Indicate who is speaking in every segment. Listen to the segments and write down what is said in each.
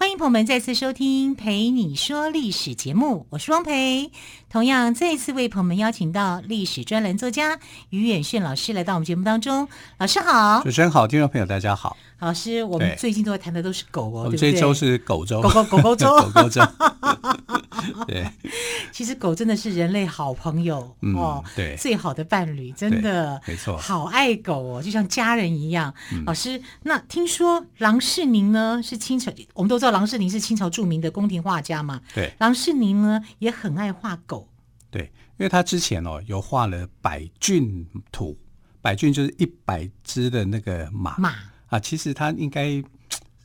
Speaker 1: 欢迎朋友们再次收听《陪你说历史》节目，我是汪培。同样，再次为朋友们邀请到历史专栏作家于远炫老师来到我们节目当中。老师好，
Speaker 2: 主持人好，听众朋友大家好。
Speaker 1: 老师，我们最近都在谈的都是狗哦，
Speaker 2: 对，
Speaker 1: 对不对？
Speaker 2: 这周是狗周，
Speaker 1: 狗狗狗狗周，
Speaker 2: 狗狗周。对，
Speaker 1: 其实狗真的是人类好朋友、嗯、哦，
Speaker 2: 对，
Speaker 1: 最好的伴侣，真的
Speaker 2: 没错，
Speaker 1: 好爱狗哦，就像家人一样。嗯、老师，那听说郎世宁呢是清朝，我们都知道郎世宁是清朝著名的宫廷画家嘛，
Speaker 2: 对，
Speaker 1: 郎世宁呢也很爱画狗，
Speaker 2: 对，因为他之前哦有画了百骏图，百骏就是一百只的那个马。
Speaker 1: 马
Speaker 2: 啊，其实他应该。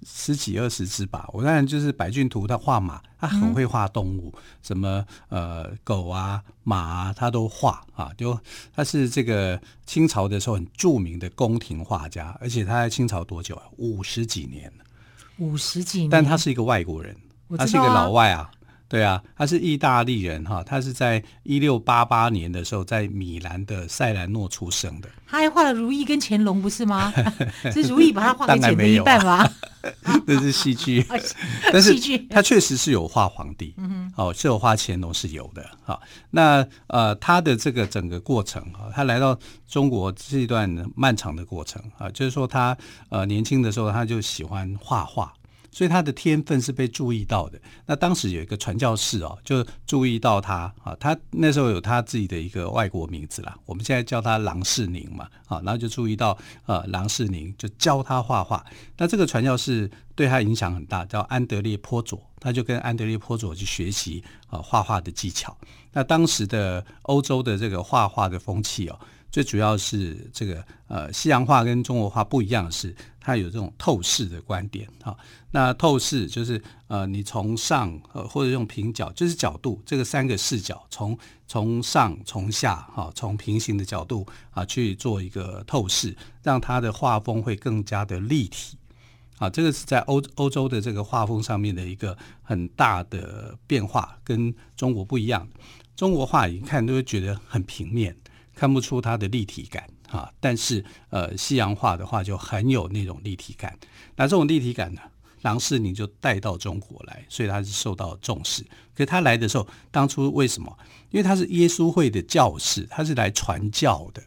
Speaker 2: 十几二十只吧，我看就是百骏图，他画马，他很会画动物，嗯、什么呃狗啊、马啊，他都画啊。就他是这个清朝的时候很著名的宫廷画家，而且他在清朝多久啊？五十几年了，
Speaker 1: 五十几年。
Speaker 2: 但他是一个外国人，啊、他是一个老外啊。对啊，他是意大利人哈，他是在一六八八年的时候在米兰的塞兰诺出生的。
Speaker 1: 他还画了如意跟乾隆，不是吗？是如意把他画给乾隆一半吗？
Speaker 2: 这是戏剧，但是他确实是有画皇帝，哦，是有画乾隆是有的。好，那呃，他的这个整个过程哈，他来到中国这一段漫长的过程啊，就是说他呃年轻的时候他就喜欢画画。所以他的天分是被注意到的。那当时有一个传教士哦，就注意到他啊，他那时候有他自己的一个外国名字啦，我们现在叫他郎世宁嘛，啊，然后就注意到呃郎世宁，就教他画画。那这个传教士对他影响很大，叫安德烈坡佐，他就跟安德烈坡佐去学习啊画画的技巧。那当时的欧洲的这个画画的风气哦。最主要是这个呃，西洋画跟中国画不一样的是，它有这种透视的观点啊。那透视就是呃，你从上呃或者用平角，就是角度这个三个视角，从从上从下哈，从平行的角度啊去做一个透视，让它的画风会更加的立体啊。这个是在欧欧洲的这个画风上面的一个很大的变化，跟中国不一样。中国画一看都会觉得很平面。看不出它的立体感啊，但是呃，西洋画的话就很有那种立体感。那这种立体感呢，郎世宁就带到中国来，所以他是受到重视。可是他来的时候，当初为什么？因为他是耶稣会的教士，他是来传教的。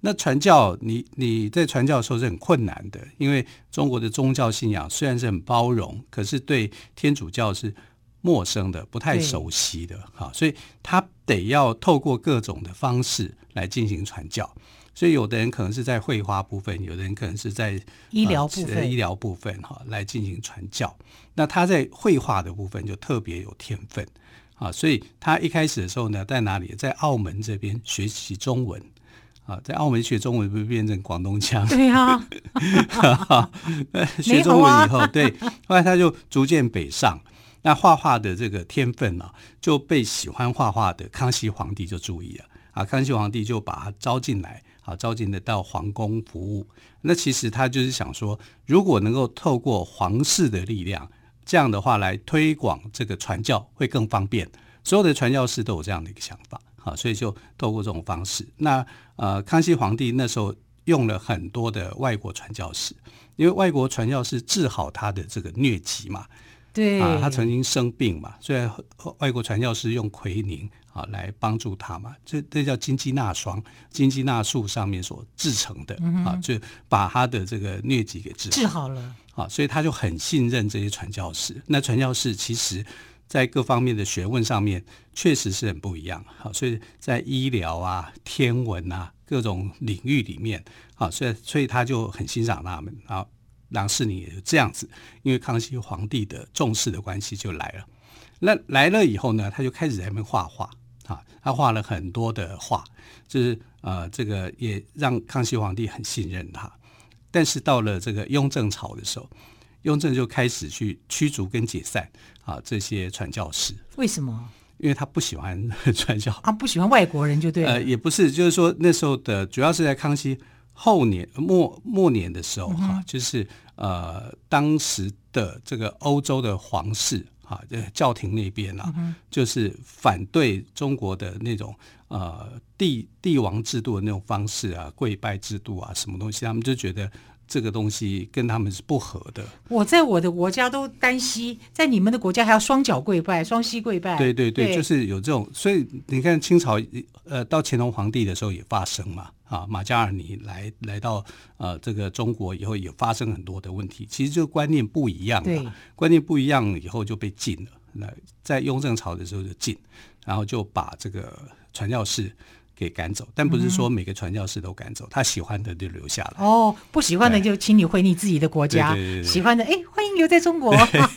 Speaker 2: 那传教，你你在传教的时候是很困难的，因为中国的宗教信仰虽然是很包容，可是对天主教是。陌生的、不太熟悉的，哈，所以他得要透过各种的方式来进行传教。所以有的人可能是在绘画部分，有的人可能是在
Speaker 1: 医疗部分、呃、
Speaker 2: 医疗部分哈来进行传教。那他在绘画的部分就特别有天分啊，所以他一开始的时候呢，在哪里？在澳门这边学习中文啊，在澳门学中文不是变成广东腔？
Speaker 1: 对啊，
Speaker 2: 学中文以后，对，后来他就逐渐北上。那画画的这个天分呢、啊，就被喜欢画画的康熙皇帝就注意了啊。康熙皇帝就把他招进来，啊，招进来到皇宫服务。那其实他就是想说，如果能够透过皇室的力量，这样的话来推广这个传教会更方便。所有的传教士都有这样的一个想法，啊，所以就透过这种方式。那呃，康熙皇帝那时候用了很多的外国传教士，因为外国传教士治好他的这个疟疾嘛。
Speaker 1: 对
Speaker 2: 啊，他曾经生病嘛，所以外国传教士用奎宁啊来帮助他嘛，这这叫金鸡纳霜，金鸡纳树上面所制成的、嗯、啊，就把他的这个疟疾给治好
Speaker 1: 治好了
Speaker 2: 啊，所以他就很信任这些传教士。那传教士其实在各方面的学问上面确实是很不一样，好、啊，所以在医疗啊、天文啊各种领域里面啊，所以所以他就很欣赏他们啊。郎世宁也就这样子，因为康熙皇帝的重视的关系就来了。那来了以后呢，他就开始在那边画画啊，他画了很多的画，就是呃，这个也让康熙皇帝很信任他。但是到了这个雍正朝的时候，雍正就开始去驱逐跟解散啊这些传教士。
Speaker 1: 为什么？
Speaker 2: 因为他不喜欢 传教
Speaker 1: 啊，不喜欢外国人就对了。
Speaker 2: 呃，也不是，就是说那时候的主要是在康熙后年末末年的时候哈、就是呃当时的这个欧洲的皇室啊，教廷那边啊，嗯、就是反对中国的那种呃帝帝王制度的那种方式啊，跪拜制度啊，什么东西，他们就觉得。这个东西跟他们是不合的。
Speaker 1: 我在我的国家都单膝，在你们的国家还要双脚跪拜、双膝跪拜。
Speaker 2: 对对对，对就是有这种。所以你看清朝，呃，到乾隆皇帝的时候也发生嘛，啊，马加尔尼来来到呃这个中国以后，也发生很多的问题。其实就观念不一样，了，观念不一样以后就被禁了。那在雍正朝的时候就禁，然后就把这个传教士。给赶走，但不是说每个传教士都赶走，嗯、他喜欢的就留下来。
Speaker 1: 哦，不喜欢的就请你回你自己的国家。对对对对，喜欢的，哎，欢迎留在中国。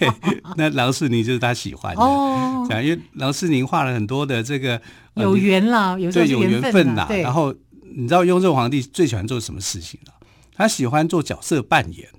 Speaker 2: 那郎世宁就是他喜欢的。因为郎世宁画了很多的这个
Speaker 1: 有缘啦，有对有缘分呐。
Speaker 2: 然后你知道雍正皇帝最喜欢做什么事情呢？他喜欢做角色扮演。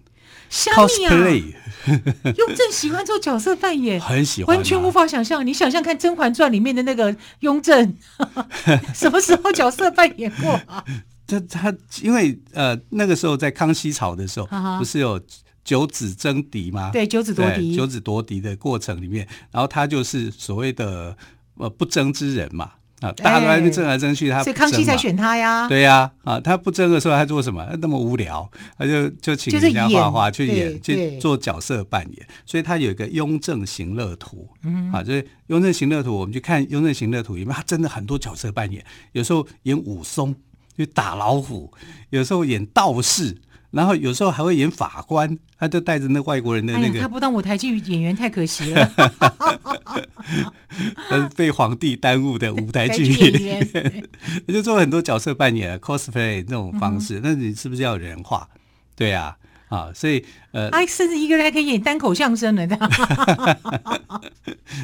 Speaker 1: cosplay，雍正喜欢做角色扮演，
Speaker 2: 很喜欢，
Speaker 1: 完全无法想象。你想象看《甄嬛传》里面的那个雍正，什么时候角色扮演过啊？
Speaker 2: 他他因为呃那个时候在康熙朝的时候，不是有九子争嫡吗？
Speaker 1: 对，九子夺嫡，
Speaker 2: 九子夺嫡的过程里面，然后他就是所谓的呃不争之人嘛。啊，大家都在那边争来争去，他
Speaker 1: 所以康熙才选他呀。
Speaker 2: 对呀，啊，他不争的时候，他做什么？那么无聊，他就就请人家画画去演，去做角色扮演。所以他有一个《雍正行乐图》，啊，就是《雍正行乐图》，我们去看《雍正行乐图》里面，他真的很多角色扮演，有时候演武松去打老虎，有时候演道士。然后有时候还会演法官，他就带着那外国人的那个。
Speaker 1: 哎、他不当舞台剧演员太可惜了。
Speaker 2: 被皇帝耽误的舞台剧 演员，他 就做很多角色扮演，cosplay 那种方式。那、嗯、你是不是要有人化？对呀、啊，啊，所以呃，
Speaker 1: 哎，甚至一个人还可以演单口相声呢。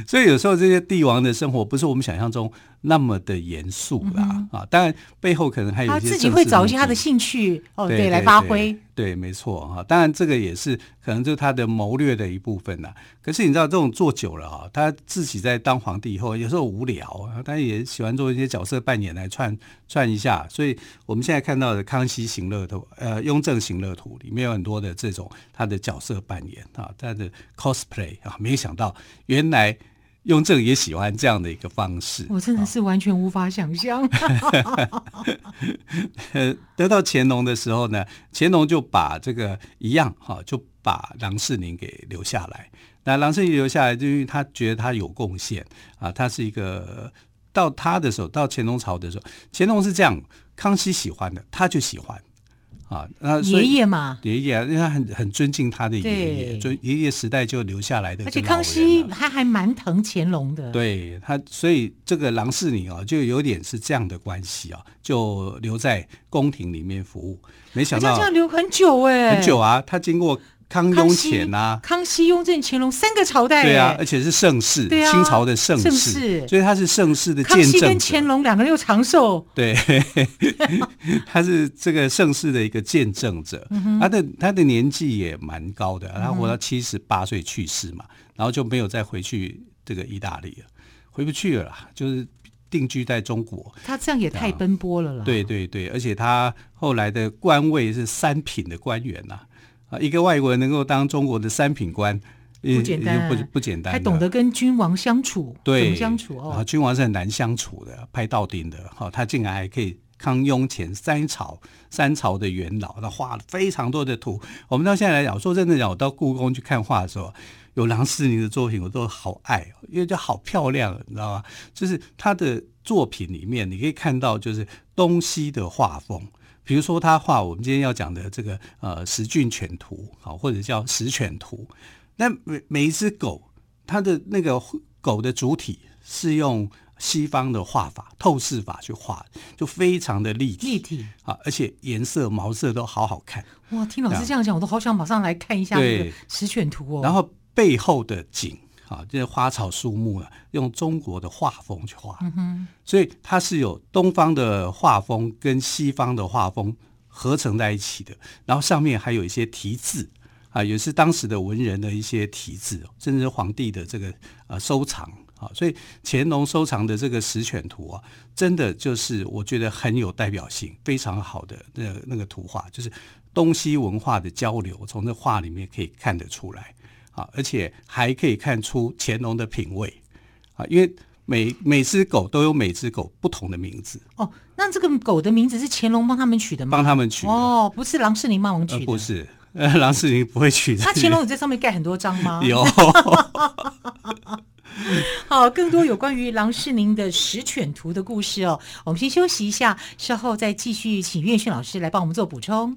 Speaker 2: 所以有时候这些帝王的生活不是我们想象中那么的严肃啦、嗯、啊，当然背后可能还有一些他
Speaker 1: 自己会找一些他的兴趣哦，对，对，来发挥。
Speaker 2: 对，没错哈。当然，这个也是可能就是他的谋略的一部分呐。可是你知道，这种做久了啊，他自己在当皇帝以后，有时候无聊，他也喜欢做一些角色扮演来串串一下。所以我们现在看到的《康熙行乐图》呃，《雍正行乐图》里面有很多的这种他的角色扮演啊，他的 cosplay 啊，没想到原来。雍正也喜欢这样的一个方式，
Speaker 1: 我真的是完全无法想象。
Speaker 2: 呃，得到乾隆的时候呢，乾隆就把这个一样哈，就把郎世宁给留下来。那郎世宁留下来，就因为他觉得他有贡献啊，他是一个到他的时候，到乾隆朝的时候，乾隆是这样，康熙喜欢的，他就喜欢。啊，那
Speaker 1: 爷爷嘛，
Speaker 2: 爷爷，因为他很很尊敬他的爷爷，尊爷爷时代就留下来的。
Speaker 1: 而且康熙他还蛮疼乾隆的，
Speaker 2: 对他，所以这个郎世宁啊，就有点是这样的关系啊，就留在宫廷里面服务。没想到这样
Speaker 1: 留很久哎、欸，
Speaker 2: 很久啊，他经过。康雍乾啊，
Speaker 1: 康熙、雍正、乾隆三个朝代，
Speaker 2: 对啊，而且是盛世，对啊，清朝的盛世，所以他是盛世的见证。
Speaker 1: 康熙跟乾隆两个人又长寿，
Speaker 2: 对，他是这个盛世的一个见证者。他的他的年纪也蛮高的，他活到七十八岁去世嘛，然后就没有再回去这个意大利了，回不去了啦，就是定居在中国。
Speaker 1: 他这样也太奔波了啦。
Speaker 2: 对对对，而且他后来的官位是三品的官员呐。啊，一个外国人能够当中国的三品官，
Speaker 1: 不简单，
Speaker 2: 不不简单，
Speaker 1: 还懂得跟君王相处，
Speaker 2: 对，
Speaker 1: 怎么相处哦？
Speaker 2: 啊，君王是很难相处的，拍到顶的。哈，他竟然还可以康雍乾三朝，三朝的元老，他画了非常多的图。我们到现在来讲，说真的讲，我到故宫去看画的时候，有郎世宁的作品，我都好爱，因为就好漂亮，你知道吗？就是他的作品里面，你可以看到就是东西的画风。比如说他画我们今天要讲的这个呃十骏犬图，好，或者叫十犬图，那每每一只狗，它的那个狗的主体是用西方的画法透视法去画，就非常的立体，
Speaker 1: 立体
Speaker 2: 啊，而且颜色毛色都好好看。
Speaker 1: 哇，听老师这样讲，我都好想马上来看一下那个十犬图哦。
Speaker 2: 然后背后的景。啊，这些花草树木啊，用中国的画风去画，嗯哼，所以它是有东方的画风跟西方的画风合成在一起的。然后上面还有一些题字啊，也是当时的文人的一些题字，甚至是皇帝的这个呃收藏啊。所以乾隆收藏的这个十犬图啊，真的就是我觉得很有代表性，非常好的那、那个图画，就是东西文化的交流，从这画里面可以看得出来啊，而且还可以看出乾隆的品味啊，因为。每每只狗都有每只狗不同的名字
Speaker 1: 哦。那这个狗的名字是乾隆帮他们取的吗？
Speaker 2: 帮他们取的
Speaker 1: 哦，不是郎世宁帮忙取的。呃、
Speaker 2: 不是，呃，郎世宁不会取的。
Speaker 1: 那乾隆有在上面盖很多章吗？
Speaker 2: 有。
Speaker 1: 好，更多有关于郎世宁的十犬图的故事哦。我们先休息一下，稍后再继续请岳迅老师来帮我们做补充。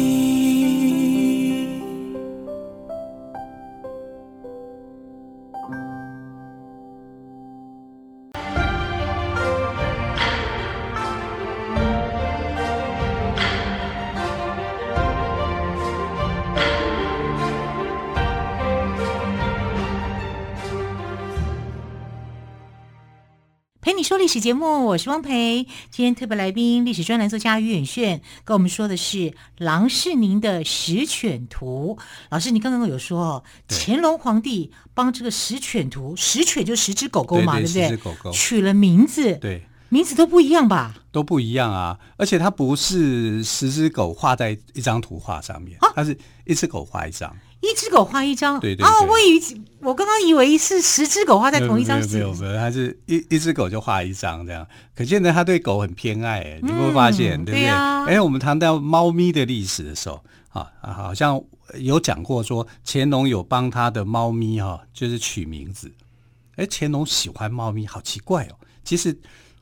Speaker 1: 说历史节目，我是汪培。今天特别来宾，历史专栏作家于远炫，跟我们说的是郎世宁的十犬图。老师，你刚刚有说哦，乾隆皇帝帮这个十犬图，十犬就十只狗狗嘛，对，不对？十只狗狗取了名字，
Speaker 2: 对，
Speaker 1: 名字都不一样吧？
Speaker 2: 都不一样啊！而且它不是十只狗画在一张图画上面，啊、它是一只狗画一张。
Speaker 1: 一只狗画一张，
Speaker 2: 对对，对
Speaker 1: 哦，我以为我刚刚以为是十只狗画在同一张纸，
Speaker 2: 没有没有，它是一一只狗就画一张这样，可见呢他对狗很偏爱，哎，你有没有发现？嗯、对不对？哎、啊，我们谈到猫咪的历史的时候，啊，好像有讲过说乾隆有帮他的猫咪哈，就是取名字。哎，乾隆喜欢猫咪，好奇怪哦。其实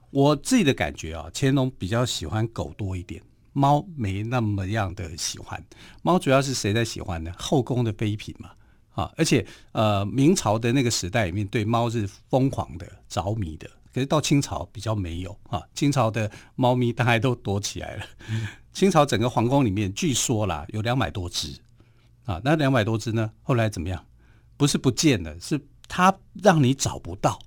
Speaker 2: 我自己的感觉啊，乾隆比较喜欢狗多一点。猫没那么样的喜欢，猫主要是谁在喜欢呢？后宫的妃嫔嘛，啊，而且呃，明朝的那个时代里面对猫是疯狂的、着迷的，可是到清朝比较没有啊，清朝的猫咪大概都躲起来了。嗯、清朝整个皇宫里面据说啦有两百多只，啊，那两百多只呢，后来怎么样？不是不见了，是它让你找不到。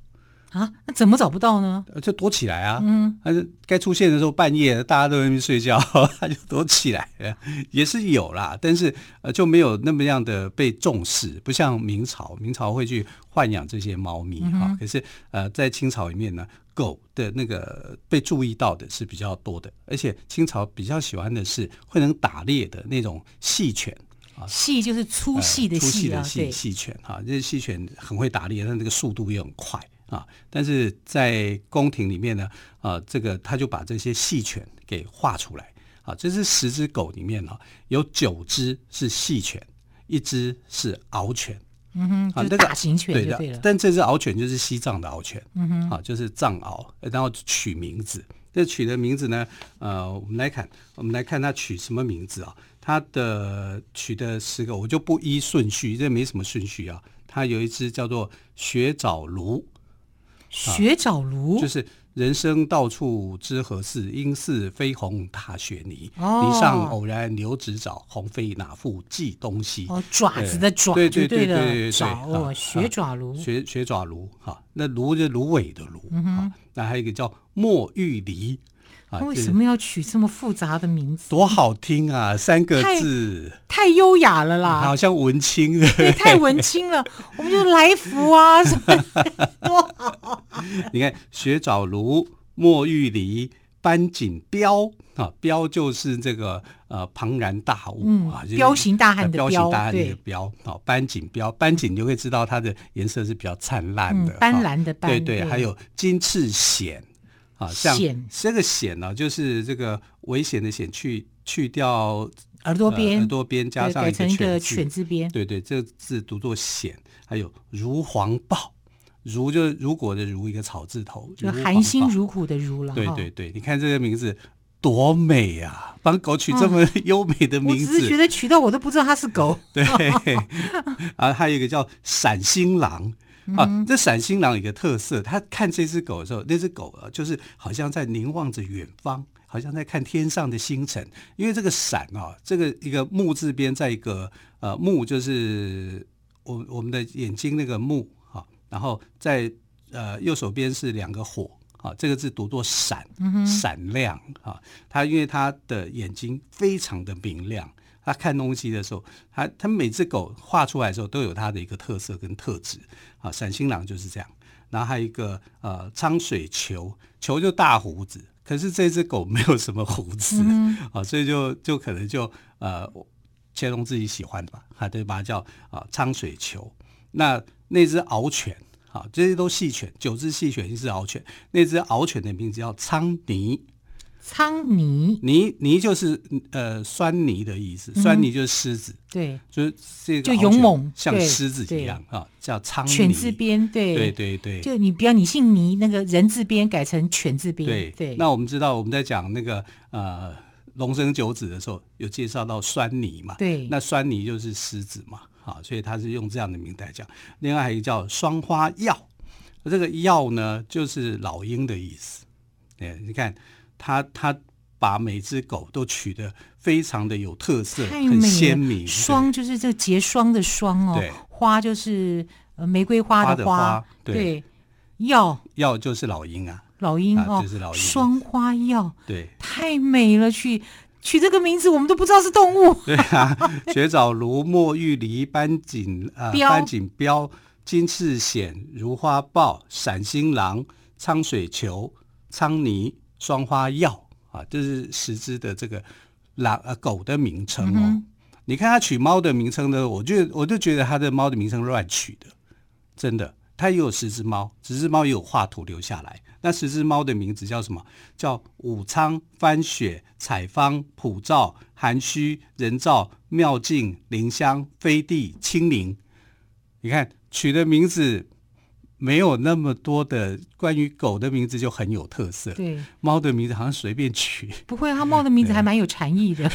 Speaker 1: 啊，那怎么找不到呢？
Speaker 2: 就躲起来啊！嗯，他就该出现的时候，半夜大家都在那边睡觉，他就躲起来了，也是有啦。但是呃，就没有那么样的被重视，不像明朝，明朝会去豢养这些猫咪哈、嗯哦。可是呃，在清朝里面呢，狗的那个被注意到的是比较多的，而且清朝比较喜欢的是会能打猎的那种细犬啊，
Speaker 1: 细就是粗细的细啊，
Speaker 2: 细细犬哈，这些细犬很会打猎，但那个速度也很快。啊，但是在宫廷里面呢，啊，这个他就把这些细犬给画出来啊。这是十只狗里面呢，有九只是细犬，一只是獒犬。
Speaker 1: 嗯哼，啊，那个大型犬
Speaker 2: 对，的。但这只獒犬就是西藏的獒犬。嗯哼，啊，就是藏獒，然后取名字。这取的名字呢，呃，我们来看，我们来看它取什么名字啊？它的取的十个，我就不依顺序，这没什么顺序啊。它有一只叫做雪爪卢。
Speaker 1: 雪爪卢、
Speaker 2: 啊、就是人生到处知何事，应似飞鸿踏雪泥。哦、泥上偶然留指爪，鸿飞哪复计东西。
Speaker 1: 哦，爪子的爪，
Speaker 2: 对对对对
Speaker 1: 对哦，雪爪炉，
Speaker 2: 雪雪爪炉哈，那芦就芦苇的芦，嗯哼，那还有一个叫墨玉梨。
Speaker 1: 他为什么要取这么复杂的名字？
Speaker 2: 多好听啊！三个字，
Speaker 1: 太优雅了啦，
Speaker 2: 好像文青，
Speaker 1: 对，太文青了。我们就来福啊，什么多好？
Speaker 2: 你看，雪藻芦、墨玉梨、斑锦标啊，标就是这个呃庞然大物、嗯、啊，
Speaker 1: 彪形大汉的彪，
Speaker 2: 彪形大汉的彪啊，斑锦标，斑锦你就会知道它的颜色是比较灿烂的，
Speaker 1: 斑斓的斑，
Speaker 2: 对对，还有金翅藓。啊，像这个险呢，就是这个危险的险，去去掉
Speaker 1: 耳朵边，
Speaker 2: 耳朵边加上一个
Speaker 1: 犬字边，
Speaker 2: 对对，这个字读作险。还有如黄豹，如就是如果的如，一个草字头，
Speaker 1: 就含辛茹苦的茹了。
Speaker 2: 对对对，你看这个名字多美啊！帮狗取这么 优美的名字，
Speaker 1: 我只是觉得取到我都不知道它是狗。
Speaker 2: 对，啊，还有一个叫闪星狼。啊，这闪星狼有一个特色，他看这只狗的时候，那只狗啊，就是好像在凝望着远方，好像在看天上的星辰。因为这个闪啊，这个一个木字边，在一个呃木，就是我我们的眼睛那个目啊，然后在呃右手边是两个火啊，这个字读作闪，闪亮啊。他因为他的眼睛非常的明亮。他看东西的时候，他他每只狗画出来的时候都有它的一个特色跟特质啊。闪星狼就是这样，然后还有一个呃苍水球，球就大胡子，可是这只狗没有什么胡子、嗯、啊，所以就就可能就呃乾隆自己喜欢吧，他就把它叫啊苍水球。那那只獒犬啊，这些都细犬，九只细犬，一只獒犬，那只獒犬的名字叫苍泥。
Speaker 1: 苍泥
Speaker 2: 泥泥就是呃酸泥的意思，酸泥就是狮子，
Speaker 1: 对，
Speaker 2: 就是这个
Speaker 1: 就勇猛，
Speaker 2: 像狮子一样啊，叫苍泥。
Speaker 1: 犬字边，对
Speaker 2: 对对对，
Speaker 1: 就你不要你姓泥，那个人字边改成犬字边，
Speaker 2: 对对。那我们知道我们在讲那个呃龙生九子的时候，有介绍到酸泥嘛，对，那酸泥就是狮子嘛，啊，所以他是用这样的名字来讲。另外还有一个叫双花药，这个药呢就是老鹰的意思，哎，你看。他他把每只狗都取得非常的有特色，很鲜明。
Speaker 1: 霜就是这个结霜的霜哦，花就是呃玫瑰花的花，花对，药
Speaker 2: 药就是老鹰啊，
Speaker 1: 老鹰哦，
Speaker 2: 就是老鹰。
Speaker 1: 双花药，
Speaker 2: 对，
Speaker 1: 太美了，取取这个名字我们都不知道是动物。
Speaker 2: 对啊，雪藻如、墨玉梨、斑锦啊、呃，斑锦标、金翅藓、如花豹、闪星狼、苍水球、苍泥。双花药啊，这是十只的这个狼呃狗的名称哦。嗯、你看他取猫的名称呢，我就我就觉得他的猫的名称乱取的，真的。他也有十只猫，十只猫也有画图留下来。那十只猫的名字叫什么？叫武昌、番雪、采芳、普照、含虚、人造、妙境、灵香、飞地、清灵。你看取的名字。没有那么多的关于狗的名字就很有特色，对，猫的名字好像随便取。
Speaker 1: 不会，它猫的名字 还蛮有禅意的。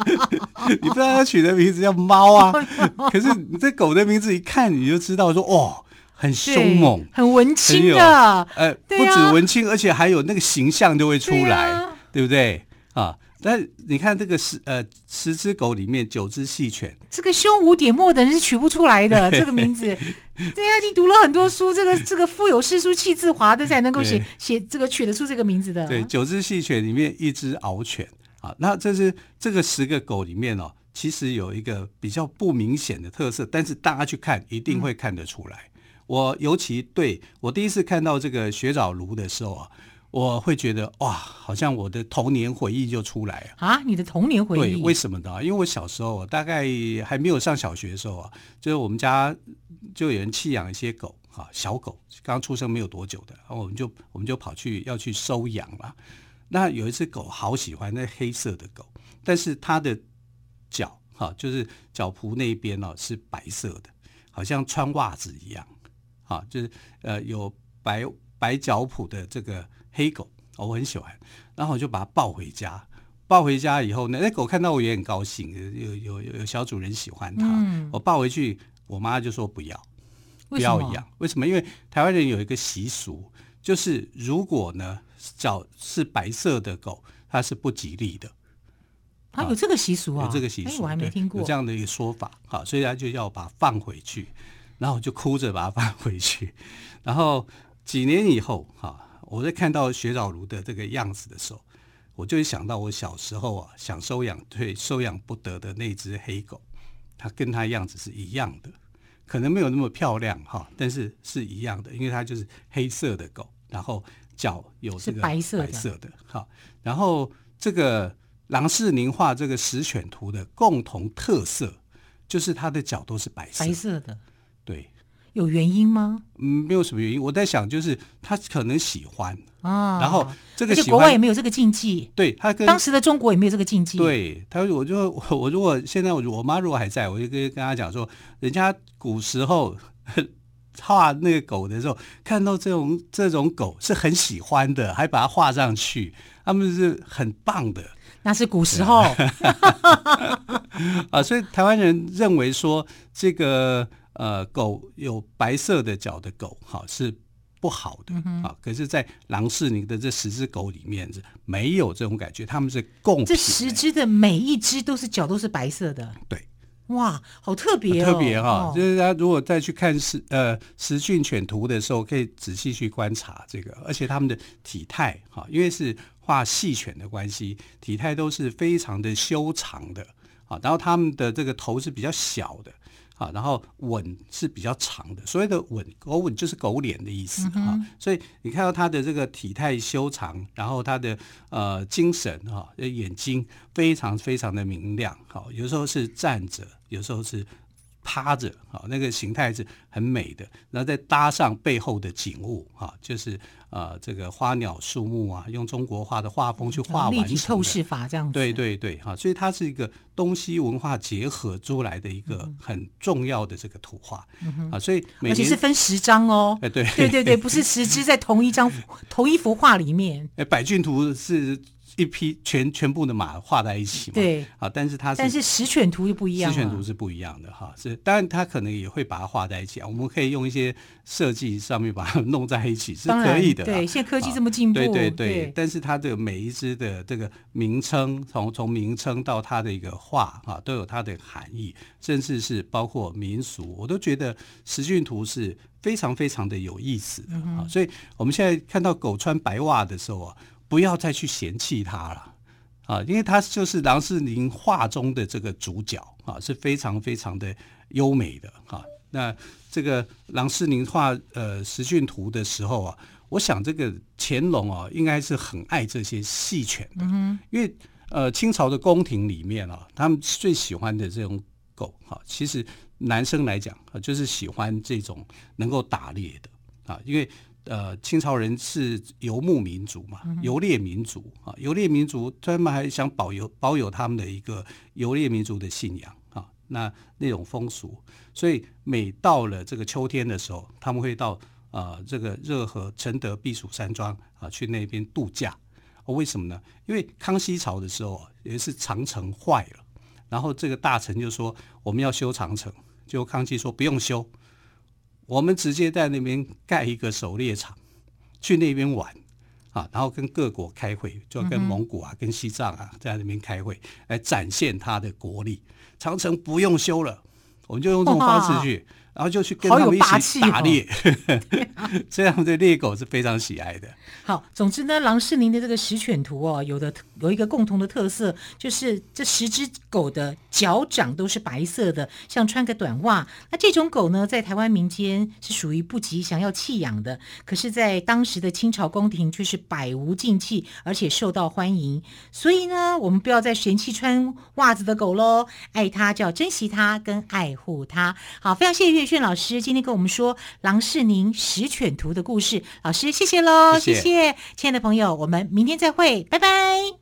Speaker 2: 你不知道它取的名字叫猫啊？可是你这狗的名字一看你就知道说，说哦，很凶猛，
Speaker 1: 很文青的。
Speaker 2: 呃，不止文青，而且还有那个形象就会出来，对，啊、对不对啊？但你看这个十呃十只狗里面九只细犬，
Speaker 1: 这个胸无点墨的人是取不出来的这个名字。对呀，你读了很多书，这个 这个腹有诗书气自华的才能够写写这个取得出这个名字的。
Speaker 2: 对，九只细犬里面一只獒犬啊，那这是这个十个狗里面哦，其实有一个比较不明显的特色，但是大家去看一定会看得出来。嗯、我尤其对我第一次看到这个雪藻炉的时候啊。我会觉得哇，好像我的童年回忆就出来了
Speaker 1: 啊！你的童年回忆？
Speaker 2: 对，为什么呢？因为我小时候大概还没有上小学的时候啊，就是我们家就有人弃养一些狗啊，小狗刚出生没有多久的，然后我们就我们就跑去要去收养了。那有一只狗好喜欢那黑色的狗，但是它的脚哈，就是脚蹼那一边呢是白色的，好像穿袜子一样啊，就是呃有白白脚蹼的这个。黑狗，我很喜欢，然后我就把它抱回家。抱回家以后呢，那狗看到我也很高兴，有有有有小主人喜欢它。嗯、我抱回去，我妈就说不要，不要养。为什么？因为台湾人有一个习俗，就是如果呢脚是白色的狗，它是不吉利的。
Speaker 1: 啊，有这个习俗啊？
Speaker 2: 有这个习俗，
Speaker 1: 我还没听过
Speaker 2: 有这样的一个说法。好，所以他就要把它放回去，然后我就哭着把它放回去。然后几年以后，哈。我在看到雪藻炉的这个样子的时候，我就会想到我小时候啊，想收养却收养不得的那只黑狗，它跟它样子是一样的，可能没有那么漂亮哈，但是是一样的，因为它就是黑色的狗，然后脚有这个白色的，白色的哈，然后这个郎世宁画这个十犬图的共同特色就是它的脚都是白色，
Speaker 1: 白色的，
Speaker 2: 对。
Speaker 1: 有原因吗？
Speaker 2: 嗯，没有什么原因。我在想，就是他可能喜欢啊，然后
Speaker 1: 这个国外也没有这个禁忌。
Speaker 2: 对，他跟
Speaker 1: 当时的中国也没有这个禁忌。
Speaker 2: 对，他我就我，我如果现在我我妈如果还在，我就跟跟他讲说，人家古时候 画那个狗的时候，看到这种这种狗是很喜欢的，还把它画上去，他们是很棒的。
Speaker 1: 那是古时候
Speaker 2: 啊，所以台湾人认为说这个。呃狗有白色的脚的狗哈是不好的啊，可是，在郎世宁的这十只狗里面是没有这种感觉，他们是共
Speaker 1: 这十只的每一只都是脚都是白色的，
Speaker 2: 对。
Speaker 1: 哇，好特别、哦，
Speaker 2: 特别哈、哦！就是大家如果再去看实呃实训犬图的时候，可以仔细去观察这个，而且他们的体态哈，因为是画细犬的关系，体态都是非常的修长的啊，然后他们的这个头是比较小的。啊，然后吻是比较长的，所谓的吻，狗吻就是狗脸的意思啊、嗯。所以你看到他的这个体态修长，然后他的呃精神啊，眼睛非常非常的明亮。好，有时候是站着，有时候是趴着，啊，那个形态是很美的。然后再搭上背后的景物啊，就是。呃，这个花鸟树木啊，用中国画的画风去画完立体透视
Speaker 1: 法这样子。
Speaker 2: 对对对，哈，所以它是一个东西文化结合出来的一个很重要的这个图画。嗯、啊，所以
Speaker 1: 而且是分十张哦。哎，对对对对，不是十只在同一张同一幅画里面。
Speaker 2: 哎，百骏图是。一批全全部的马画在一起嘛？
Speaker 1: 对，
Speaker 2: 啊，但是它是，
Speaker 1: 但是十犬图就不一样，
Speaker 2: 十犬图是不一样的哈。是，当然它可能也会把它画在一起啊。我们可以用一些设计上面把它弄在一起是可以的。
Speaker 1: 对，现在科技这么进步，
Speaker 2: 对对对，对。但是它的每一只的这个名称，从从名称到它的一个画啊，都有它的含义，甚至是包括民俗，我都觉得十犬图是非常非常的有意思的啊。所以我们现在看到狗穿白袜的时候啊。不要再去嫌弃他了啊，因为他就是郎世宁画中的这个主角啊，是非常非常的优美的啊。那这个郎世宁画呃十犬图的时候啊，我想这个乾隆啊，应该是很爱这些细犬的，因为呃清朝的宫廷里面啊，他们最喜欢的这种狗哈，其实男生来讲啊，就是喜欢这种能够打猎的啊，因为。呃，清朝人是游牧民族嘛，游猎民族啊，游猎民族，他们还想保有保有他们的一个游猎民族的信仰啊，那那种风俗，所以每到了这个秋天的时候，他们会到啊、呃、这个热河承德避暑山庄啊去那边度假。为什么呢？因为康熙朝的时候也是长城坏了，然后这个大臣就说我们要修长城，结果康熙说不用修。我们直接在那边盖一个狩猎场，去那边玩啊，然后跟各国开会，就跟蒙古啊、跟西藏啊在那边开会，来展现他的国力。长城不用修了，我们就用这种方式去。然后就去跟他们一起打猎，哦、这样对猎狗是非常喜爱的。
Speaker 1: 好，总之呢，郎世宁的这个十犬图哦，有的有一个共同的特色，就是这十只狗的脚掌都是白色的，像穿个短袜。那这种狗呢，在台湾民间是属于不吉祥要弃养的，可是，在当时的清朝宫廷却是百无禁忌，而且受到欢迎。所以呢，我们不要再嫌弃穿袜子的狗喽，爱它就要珍惜它，跟爱护它。好，非常谢谢。岳绚老师今天跟我们说郎世宁十犬图的故事，老师谢谢喽，谢谢，亲爱的朋友，我们明天再会，拜拜。